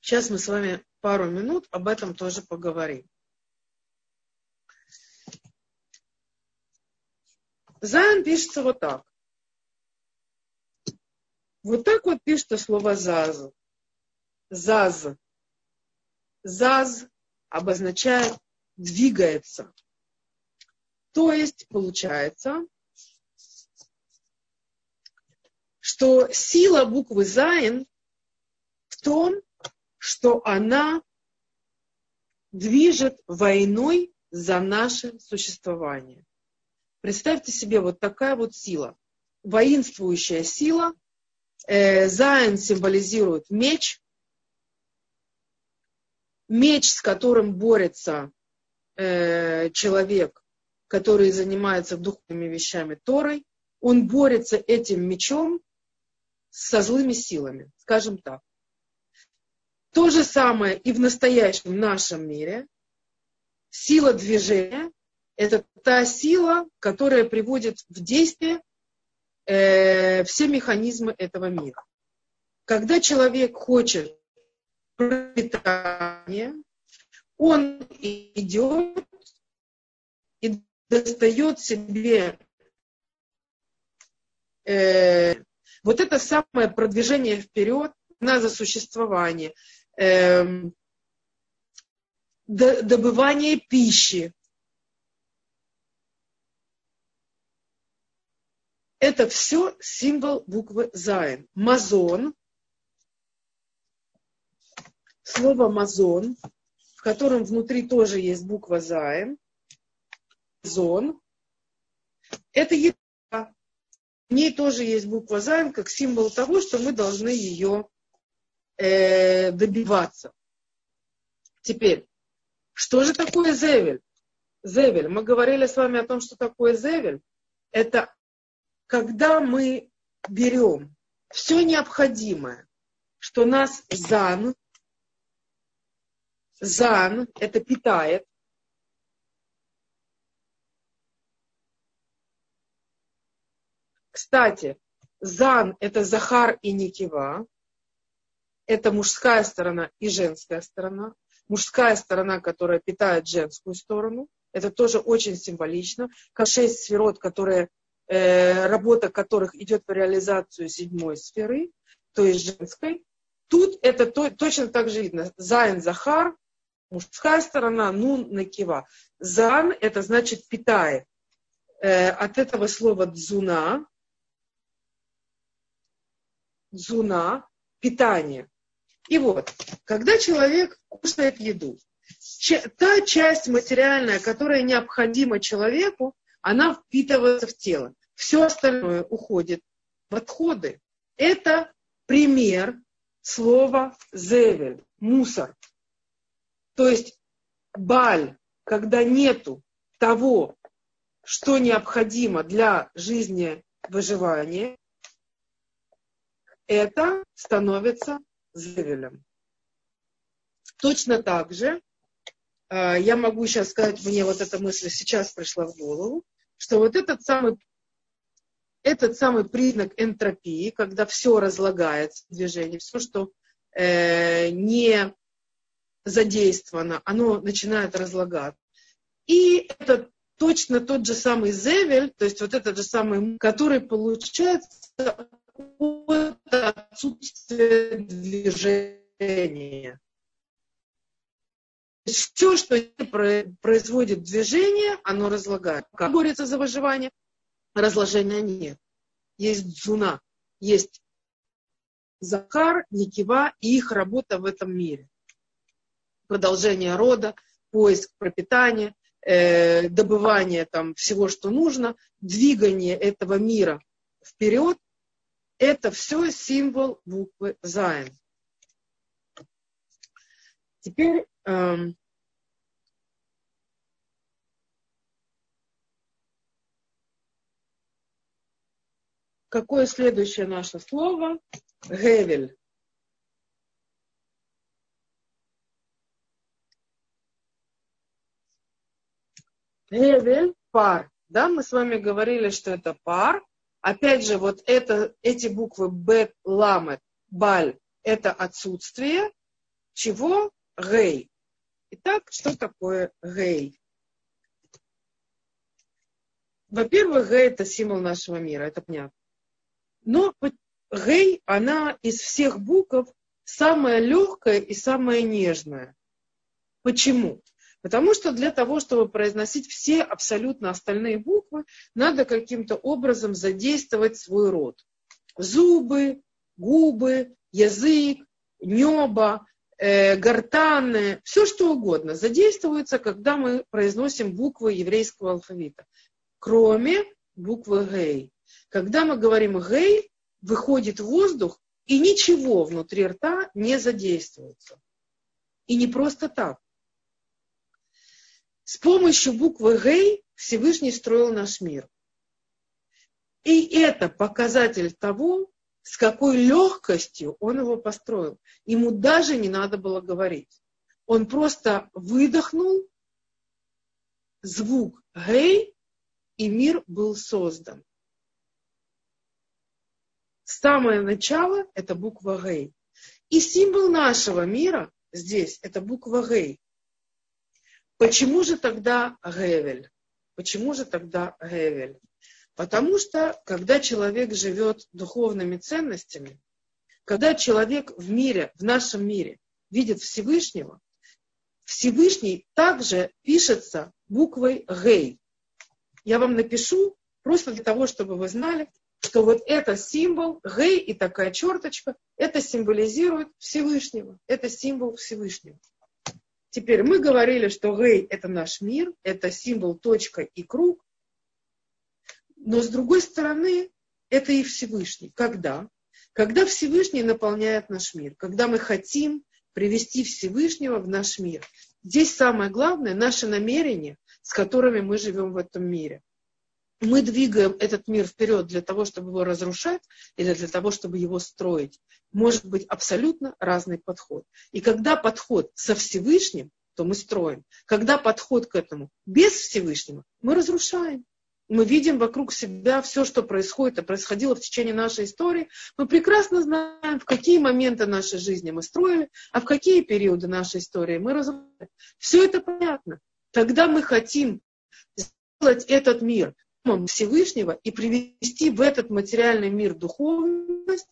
Сейчас мы с вами пару минут об этом тоже поговорим. Зайн пишется вот так. Вот так вот пишется слово заз. Заз. Заз обозначает двигается. То есть получается, что сила буквы Зайн в том, что она движет войной за наше существование. Представьте себе вот такая вот сила, воинствующая сила. Э, Зайн символизирует меч, меч, с которым борется э, человек, который занимается духовными вещами Торой, он борется этим мечом со злыми силами, скажем так. То же самое и в настоящем нашем мире. Сила движения – это та сила, которая приводит в действие э, все механизмы этого мира. Когда человек хочет пропитание, он идет и достает себе э, вот это самое продвижение вперед на за существование, э, добывание пищи. Это все символ буквы Зайн. מזון слово «מזון», в котором внутри тоже есть буква «зайн», «זון», это еда. В ней тоже есть буква «зайн» как символ того, что мы должны ее э, добиваться. Теперь, что же такое зевель? Зевель. Мы говорили с вами о том, что такое зевель. Это когда мы берем все необходимое, что нас зан, Зан – это питает. Кстати, Зан – это Захар и Никива. Это мужская сторона и женская сторона. Мужская сторона, которая питает женскую сторону. Это тоже очень символично. Как шесть сферот, которые, э, работа которых идет по реализацию седьмой сферы, то есть женской. Тут это то, точно так же видно. Зайн Захар, мужская сторона, нун накива. Зан это значит питает. Э, от этого слова дзуна, дзуна, питание. И вот, когда человек кушает еду, та часть материальная, которая необходима человеку, она впитывается в тело. Все остальное уходит в отходы. Это пример слова зевель, мусор. То есть баль, когда нету того, что необходимо для жизни выживания, это становится зевелем. Точно так же э, я могу сейчас сказать, мне вот эта мысль сейчас пришла в голову, что вот этот самый, этот самый признак энтропии, когда все разлагается в движении, все, что э, не задействовано, оно начинает разлагаться. И это точно тот же самый зевель, то есть вот этот же самый, который получается от отсутствия движения. Все, что производит движение, оно разлагает. Как борется за выживание? Разложения нет. Есть дзуна, есть Захар, Никива и их работа в этом мире. Продолжение рода, поиск пропитания, э, добывание там всего, что нужно, двигание этого мира вперед, это все символ буквы Зайн. Теперь эм, какое следующее наше слово? Гевель. Гевель – пар. Да, мы с вами говорили, что это пар. Опять же, вот это, эти буквы Бет, Ламет, Баль – это отсутствие. Чего? Гей. Итак, что такое гей? Во-первых, гей – это символ нашего мира, это понятно. Но гей, она из всех букв самая легкая и самая нежная. Почему? Потому что для того, чтобы произносить все абсолютно остальные буквы, надо каким-то образом задействовать свой рот. Зубы, губы, язык, небо, э, гортаны, все что угодно задействуется, когда мы произносим буквы еврейского алфавита. Кроме буквы гей. Когда мы говорим гей, выходит воздух, и ничего внутри рта не задействуется. И не просто так. С помощью буквы Гей Всевышний строил наш мир. И это показатель того, с какой легкостью он его построил. Ему даже не надо было говорить. Он просто выдохнул звук Гей, и мир был создан. Самое начало – это буква Гей. И символ нашего мира здесь – это буква Гей. Почему же тогда Гевель? Почему же тогда Гевель? Потому что, когда человек живет духовными ценностями, когда человек в мире, в нашем мире, видит Всевышнего, Всевышний также пишется буквой Гей. Я вам напишу просто для того, чтобы вы знали, что вот это символ, Гей и такая черточка, это символизирует Всевышнего. Это символ Всевышнего. Теперь мы говорили, что Гей – это наш мир, это символ точка и круг. Но с другой стороны, это и Всевышний. Когда? Когда Всевышний наполняет наш мир. Когда мы хотим привести Всевышнего в наш мир. Здесь самое главное – наше намерение, с которыми мы живем в этом мире мы двигаем этот мир вперед для того, чтобы его разрушать или для того, чтобы его строить. Может быть абсолютно разный подход. И когда подход со Всевышним, то мы строим. Когда подход к этому без Всевышнего, мы разрушаем. Мы видим вокруг себя все, что происходит и происходило в течение нашей истории. Мы прекрасно знаем, в какие моменты нашей жизни мы строили, а в какие периоды нашей истории мы разрушаем. Все это понятно. Когда мы хотим сделать этот мир Всевышнего и привести в этот материальный мир духовность,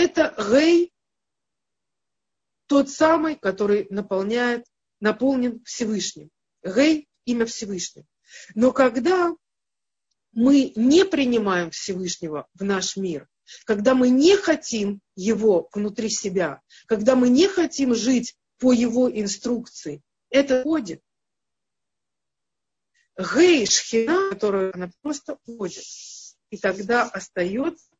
Это Гей, тот самый, который наполняет, наполнен Всевышним. Гей – имя Всевышнего. Но когда мы не принимаем Всевышнего в наш мир, когда мы не хотим его внутри себя, когда мы не хотим жить по его инструкции, это ходит. Гей шхина, которую она просто уходит. И тогда остается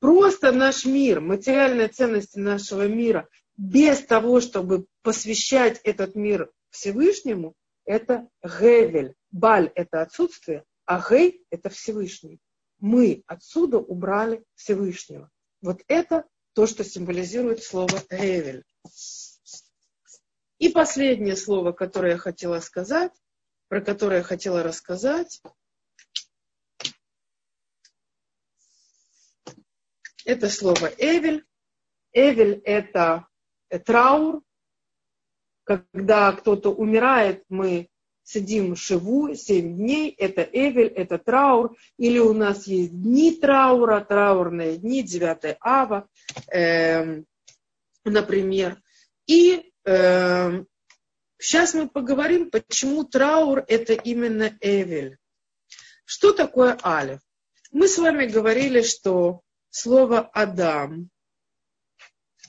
просто наш мир, материальные ценности нашего мира, без того, чтобы посвящать этот мир Всевышнему, это Гевель. Баль – это отсутствие, а Гей – это Всевышний. Мы отсюда убрали Всевышнего. Вот это то, что символизирует слово Гевель. И последнее слово, которое я хотела сказать, про которое я хотела рассказать, это слово Эвель. Эвель – это траур. Когда кто-то умирает, мы сидим шиву, семь дней, это Эвель, это траур. Или у нас есть дни траура, траурные дни, 9 ава, э, например. И сейчас мы поговорим, почему траур это именно Эвель. Что такое Алиф? Мы с вами говорили, что слово Адам,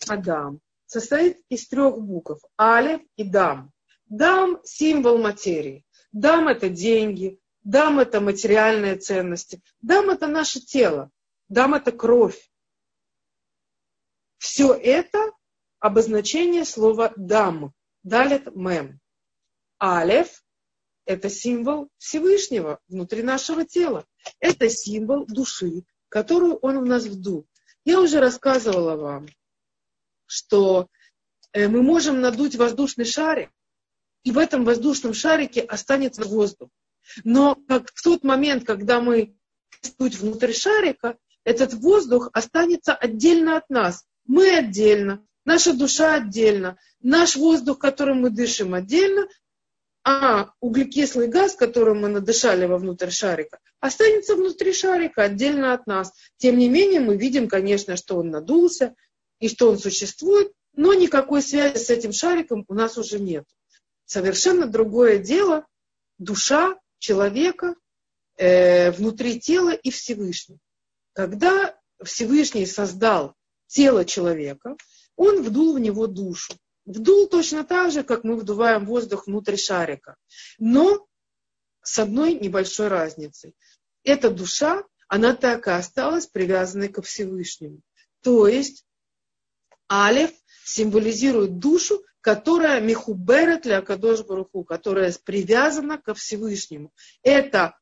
Адам состоит из трех букв. Алиф и Дам. Дам – символ материи. Дам – это деньги. Дам – это материальные ценности. Дам – это наше тело. Дам – это кровь. Все это обозначение слова дам, далит мем. Алев – это символ Всевышнего внутри нашего тела. Это символ души, которую он в нас вдул. Я уже рассказывала вам, что э, мы можем надуть воздушный шарик, и в этом воздушном шарике останется воздух. Но как в тот момент, когда мы суть внутрь шарика, этот воздух останется отдельно от нас. Мы отдельно, Наша душа отдельно, наш воздух, которым мы дышим, отдельно, а углекислый газ, которым мы надышали вовнутрь шарика, останется внутри шарика, отдельно от нас. Тем не менее, мы видим, конечно, что он надулся и что он существует, но никакой связи с этим шариком у нас уже нет. Совершенно другое дело душа человека э, внутри тела и Всевышний. Когда Всевышний создал тело человека, он вдул в него душу. Вдул точно так же, как мы вдуваем воздух внутрь шарика. Но с одной небольшой разницей. Эта душа, она так и осталась привязанной ко Всевышнему. То есть Алев символизирует душу, которая михуберет для Акадош которая привязана ко Всевышнему. Это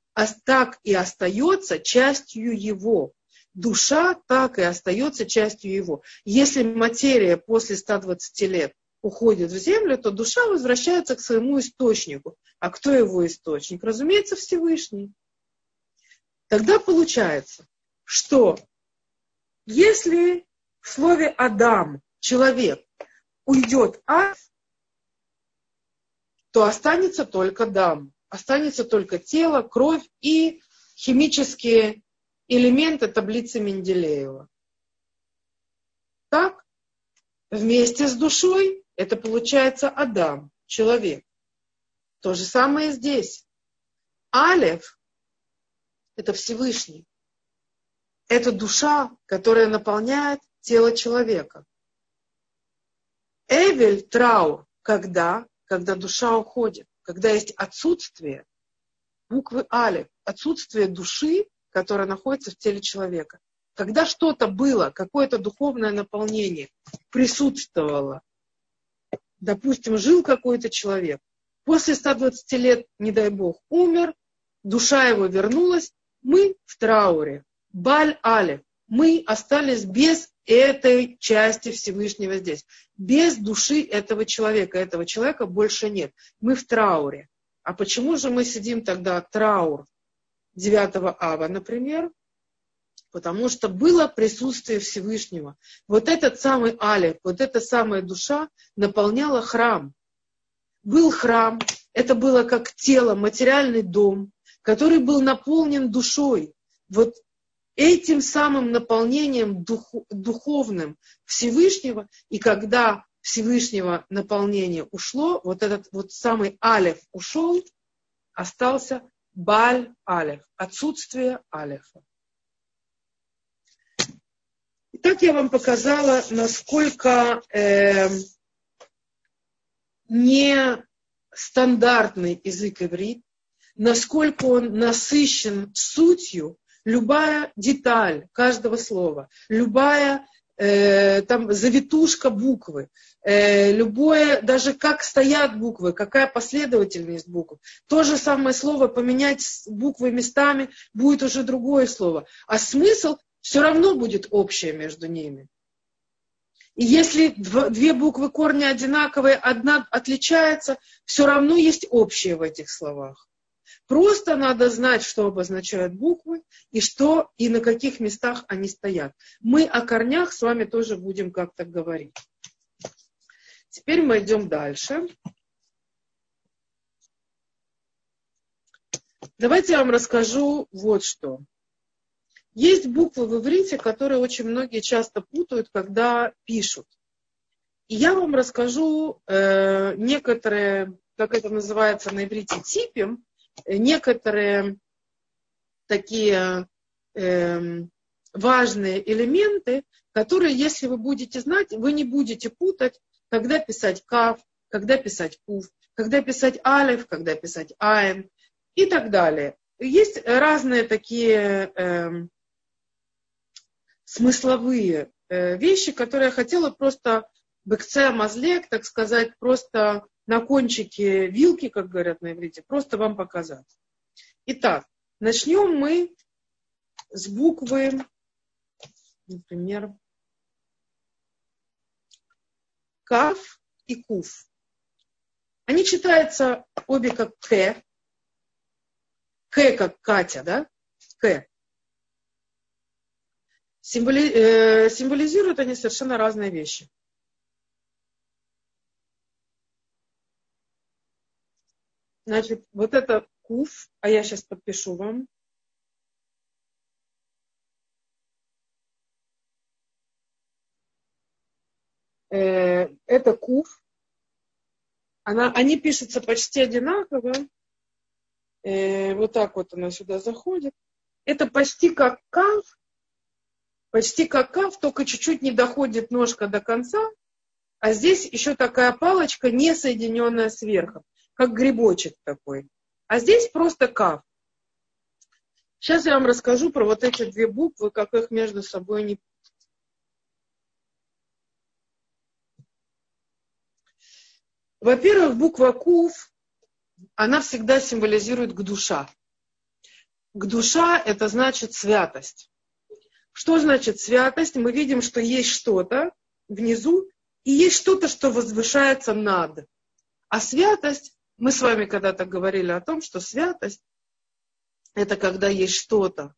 так и остается частью его душа так и остается частью его. Если материя после 120 лет уходит в землю, то душа возвращается к своему источнику. А кто его источник? Разумеется, Всевышний. Тогда получается, что если в слове Адам человек уйдет ад, то останется только дам, останется только тело, кровь и химические элементы таблицы Менделеева. Так, вместе с душой это получается Адам, человек. То же самое здесь. Алев – это Всевышний. Это душа, которая наполняет тело человека. Эвель, траур, когда? Когда душа уходит, когда есть отсутствие буквы Алев, отсутствие души которая находится в теле человека. Когда что-то было, какое-то духовное наполнение присутствовало, допустим, жил какой-то человек, после 120 лет, не дай бог, умер, душа его вернулась, мы в трауре. Баль-але. Мы остались без этой части Всевышнего здесь. Без души этого человека. Этого человека больше нет. Мы в трауре. А почему же мы сидим тогда траур? 9 ава, например, потому что было присутствие Всевышнего. Вот этот самый Алиф, вот эта самая душа наполняла храм. Был храм, это было как тело, материальный дом, который был наполнен душой. Вот этим самым наполнением дух, духовным Всевышнего, и когда Всевышнего наполнение ушло, вот этот вот самый Алеф ушел, остался Баль Алеф, отсутствие Алефа. Итак, я вам показала, насколько э, не стандартный язык иврит, насколько он насыщен сутью, любая деталь каждого слова, любая э, там завитушка буквы, э, любое, даже как стоят буквы, какая последовательность букв. То же самое слово поменять буквы местами будет уже другое слово. А смысл все равно будет общее между ними. И если две буквы корня одинаковые, одна отличается, все равно есть общее в этих словах. Просто надо знать, что обозначают буквы и что и на каких местах они стоят. Мы о корнях с вами тоже будем как-то говорить. Теперь мы идем дальше. Давайте я вам расскажу вот что. Есть буквы в иврите, которые очень многие часто путают, когда пишут. И я вам расскажу э, некоторые, как это называется на иврите, типим, некоторые такие э, важные элементы, которые, если вы будете знать, вы не будете путать, когда писать кав, когда писать кув, когда писать алев, когда писать аем и так далее. Есть разные такие э, смысловые э, вещи, которые я хотела просто бекце мазлек, так сказать, просто на кончике вилки, как говорят на иврите, просто вам показать. Итак, начнем мы с буквы, например, Кав и Куф. Они читаются обе как К. К как Катя, да? К символи, э, символизируют они совершенно разные вещи. Значит, вот это куф, а я сейчас подпишу вам. Э, это куф. Она, они пишутся почти одинаково. Э, вот так вот она сюда заходит. Это почти как кав, почти как каф, только чуть-чуть не доходит ножка до конца, а здесь еще такая палочка, не соединенная сверху, как грибочек такой. А здесь просто каф. Сейчас я вам расскажу про вот эти две буквы, как их между собой не Во-первых, буква Кув, она всегда символизирует к душа. К душа это значит святость. Что значит святость? Мы видим, что есть что-то внизу, и есть что-то, что возвышается над. А святость, мы с вами когда-то говорили о том, что святость – это когда есть что-то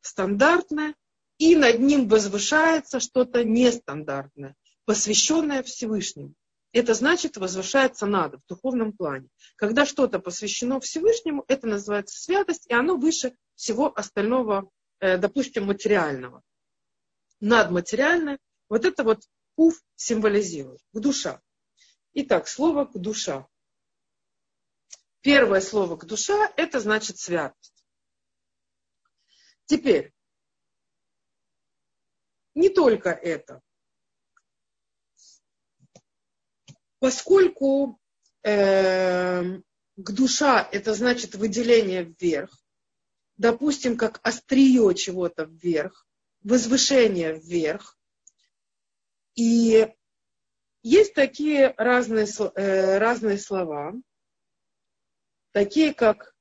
стандартное, и над ним возвышается что-то нестандартное, посвященное Всевышнему. Это значит возвышается над, в духовном плане. Когда что-то посвящено Всевышнему, это называется святость, и оно выше всего остального Э, допустим, материального. Надматериальное, вот это вот куф символизирует, душа. Итак, слово душа. Первое слово к душа, это значит святость. Теперь, не только это. Поскольку э, к душа это значит выделение вверх, допустим, как острие чего-то вверх, возвышение вверх. И есть такие разные, э, разные слова, такие как,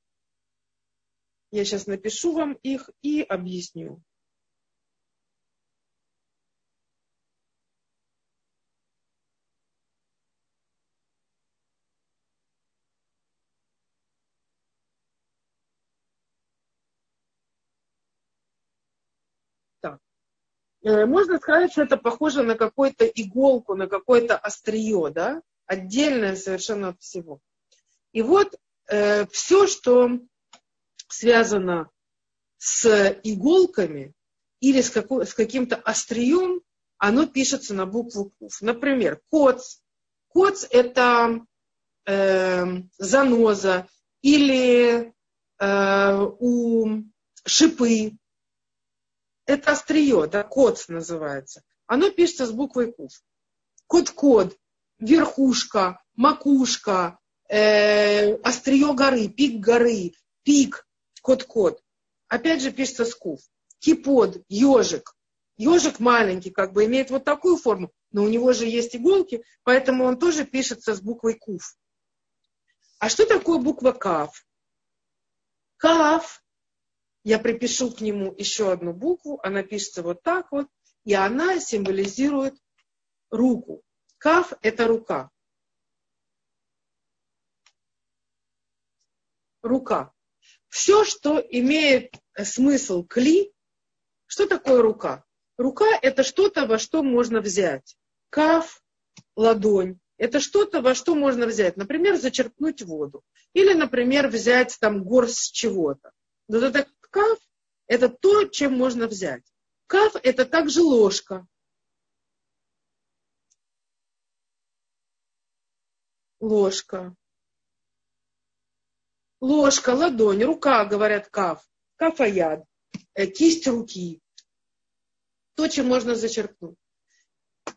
я сейчас напишу вам их и объясню. Э, можно сказать, что это похоже на какую-то иголку, на какое-то острие, да, отдельное совершенно от всего. И вот э, все, что связано с иголками, или с, какой, с каким-то острием, оно пишется на букву куф. Например, коц. Коц – это э, заноза или э, у шипы. Это острие, да, קוץ называется. Оно пишется с буквой куф. קודקוד, верхушка, макушка, э, острие горы, пик горы, пик, קודקוד. Опять же пишется с куф. קיפוד, ежик. Ежик маленький, как бы имеет вот такую форму, но у него же есть иголки, поэтому он тоже пишется с буквой куф. А что такое буква кав? Кав, я припишу к нему еще одну букву, она пишется вот так вот, и она символизирует руку. Кав – это рука. Рука. Все, что имеет смысл кли, что такое рука? Рука – это что-то, во что можно взять. Кав – ладонь. Это что-то, во что можно взять. Например, зачерпнуть воду. Или, например, взять там горсть чего-то. Но это кав – это то, чем можно взять. Кав – это также ложка. Ложка. Ложка, ладонь, рука, говорят кав. Кафаяд. Э, кисть руки. То, чем можно зачерпнуть.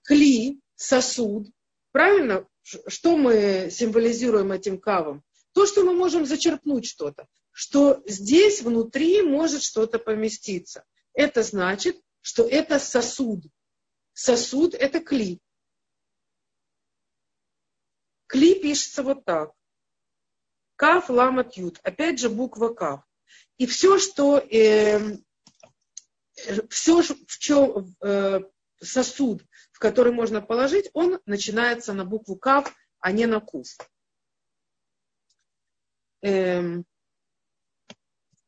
Кли, сосуд. Правильно? Что мы символизируем этим кавом? То, что мы можем зачерпнуть что-то. Что здесь внутри может что-то поместиться. Это значит, что это сосуд. Сосуд – это кли. Кли пишется вот так. Кав, ламат, ют. Опять же буква кав. И все, что, э, все, в чем э, сосуд, в который можно положить, он начинается на букву кав, а не на кув. Э,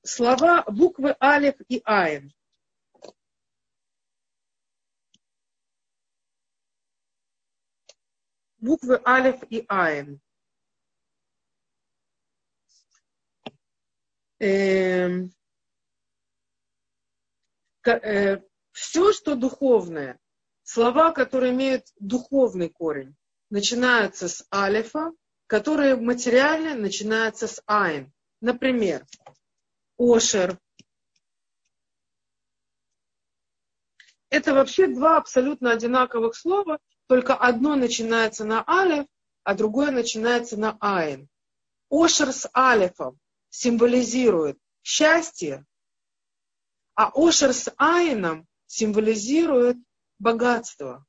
слова буквы алиф и айн. Буквы алиф и айн. Эм, э, все, что духовное, слова, которые имеют духовный корень, начинаются с алифа, которые материально начинаются с айн. Например, ошер. Это вообще два абсолютно одинаковых слова, только одно начинается на алиф, а другое начинается на айн. Ошер с алифом символизирует счастье, а Ошер с Айном символизирует богатство.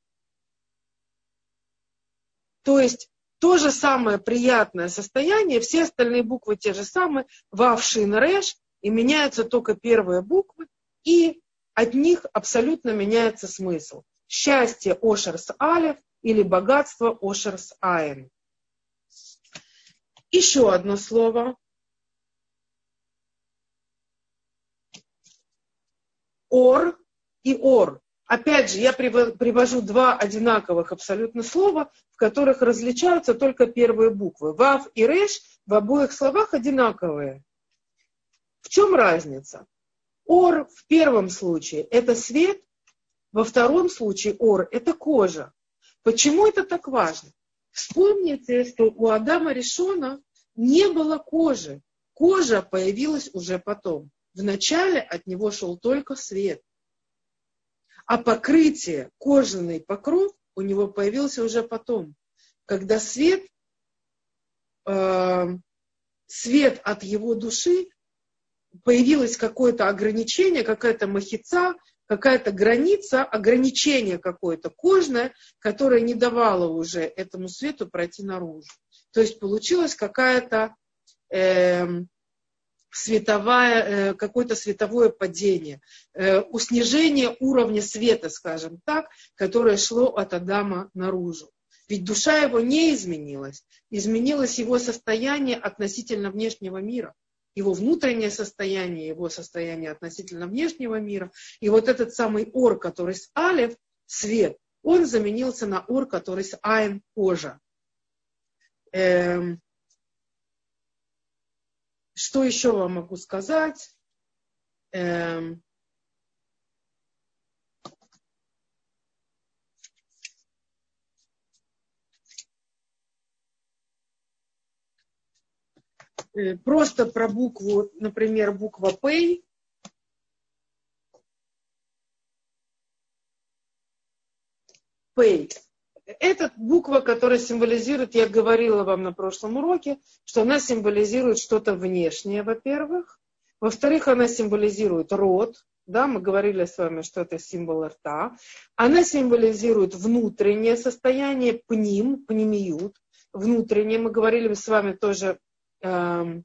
То есть то же самое приятное состояние, все остальные буквы те же самые, Вав, Шин, Реш, и меняются только первые буквы, и от них абсолютно меняется смысл. Счастье Ошер с Алев или богатство Ошер с Айн. Еще одно слово, ор и ор. Опять же, я привожу два одинаковых абсолютно слова, в которых различаются только первые буквы. Вав и реш в обоих словах одинаковые. В чем разница? Ор в первом случае – это свет, во втором случае ор – это кожа. Почему это так важно? Вспомните, что у Адама Решона не было кожи. Кожа появилась уже потом. Вначале от него шел только свет. А покрытие, кожаный покров у него появился уже потом, когда свет, э, свет от его души, появилось какое-то ограничение, какая-то махица, какая-то граница, ограничение какое-то кожное, которое не давало уже этому свету пройти наружу. То есть получилась какая-то э, световая, э, какое-то световое падение, э, снижение уровня света, скажем так, которое шло от Адама наружу. Ведь душа его не изменилась, изменилось его состояние относительно внешнего мира, его внутреннее состояние, его состояние относительно внешнего мира. И вот этот самый ор, который с алев, свет, он заменился на ор, который с айн, кожа. Эм, что еще вам могу сказать? Эм. Э, просто про букву, например, буква П. П. Это буква, которая символизирует, я говорила вам на прошлом уроке, что она символизирует что-то внешнее, во-первых. Во-вторых, она символизирует род, да, мы говорили с вами, что это символ рта. Она символизирует внутреннее состояние пним, пнемиют, внутреннее. Мы говорили с вами тоже э,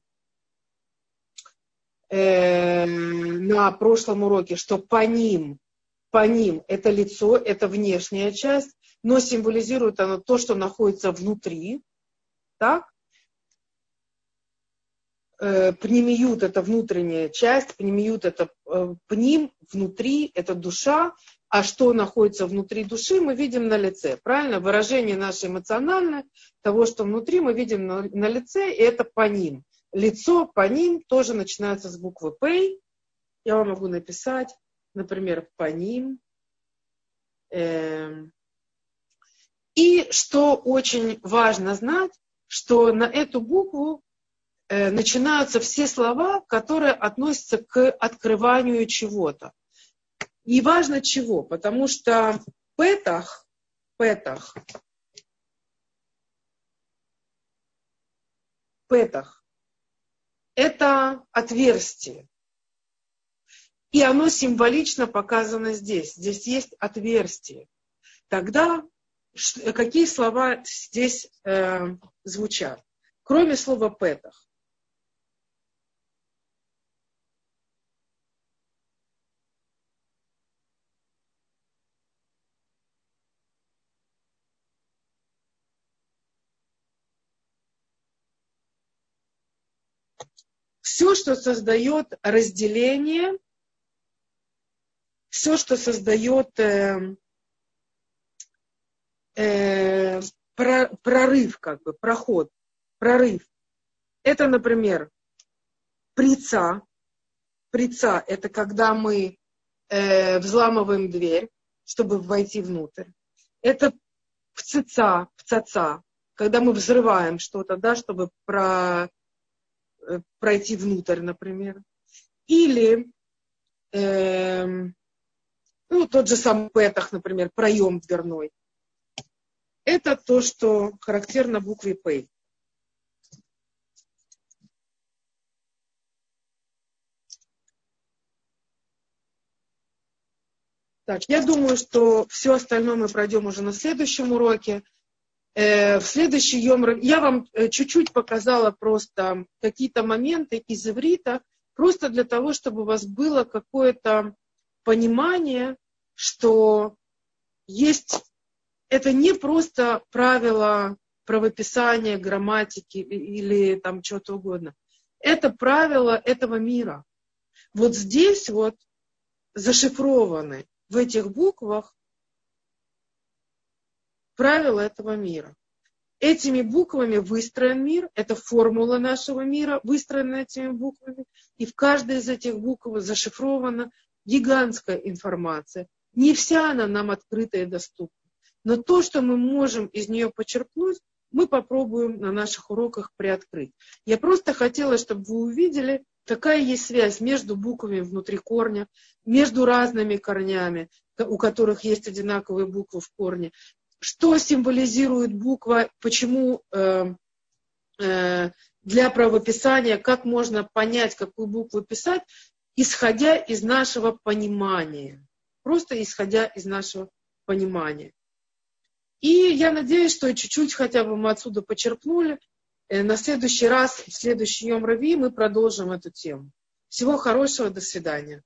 э, на прошлом уроке, что по ним, по ним это лицо, это внешняя часть, но символизирует оно то, что находится внутри. Так? Э, пнемиют – это внутренняя часть, пнемиют – это э, пним, внутри, это душа, а что находится внутри души, мы видим на лице. Правильно? Выражение наше эмоциональное, того, что внутри, мы видим на, на лице, и это по ним. Лицо по ним тоже начинается с буквы П. Я вам могу написать, например, по ним. Эм. И что очень важно знать, что на эту букву Э, начинаются все слова, которые относятся к открыванию чего-то. И важно чего, потому что петах, петах, петах – это отверстие. И оно символично показано здесь. Здесь есть отверстие. Тогда какие слова здесь э, звучат? Кроме слова петах. все, что создает разделение, все, что создает э, э, прорыв, как бы, проход, прорыв. Это, например, прица. Прица – это когда мы э, взламываем дверь, чтобы войти внутрь. Это пцица, пцаца, когда мы взрываем что-то, да, чтобы про, Э, пройти внутрь, например. Или э, ну, тот же самый пэтах, например, проем дверной. Это то, что характерно букве П. Так, я думаю, что все остальное мы пройдем уже на следующем уроке. Э, в следующий Йом я вам э, чуть-чуть показала просто какие-то моменты из иврита, просто для того, чтобы у вас было какое-то понимание, что есть, это не просто правило правописания, грамматики или там чего-то угодно. Это правило этого мира. Вот здесь вот зашифрованы в этих буквах правила этого мира. Этими буквами выстроен мир, это формула нашего мира, выстроена этими буквами, и в каждой из этих букв зашифрована гигантская информация. Не вся она нам открыта и доступна. Но то, что мы можем из нее почерпнуть, мы попробуем на наших уроках приоткрыть. Я просто хотела, чтобы вы увидели, какая есть связь между буквами внутри корня, между разными корнями, у которых есть одинаковые буквы в корне, что символизирует буква, почему э, э, для правописания, как можно понять, какую букву писать, исходя из нашего понимания. Просто исходя из нашего понимания. И я надеюсь, что чуть-чуть хотя бы мы отсюда почерпнули. Э, на следующий раз, в следующий Йом Рави мы продолжим эту тему. Всего хорошего, до свидания.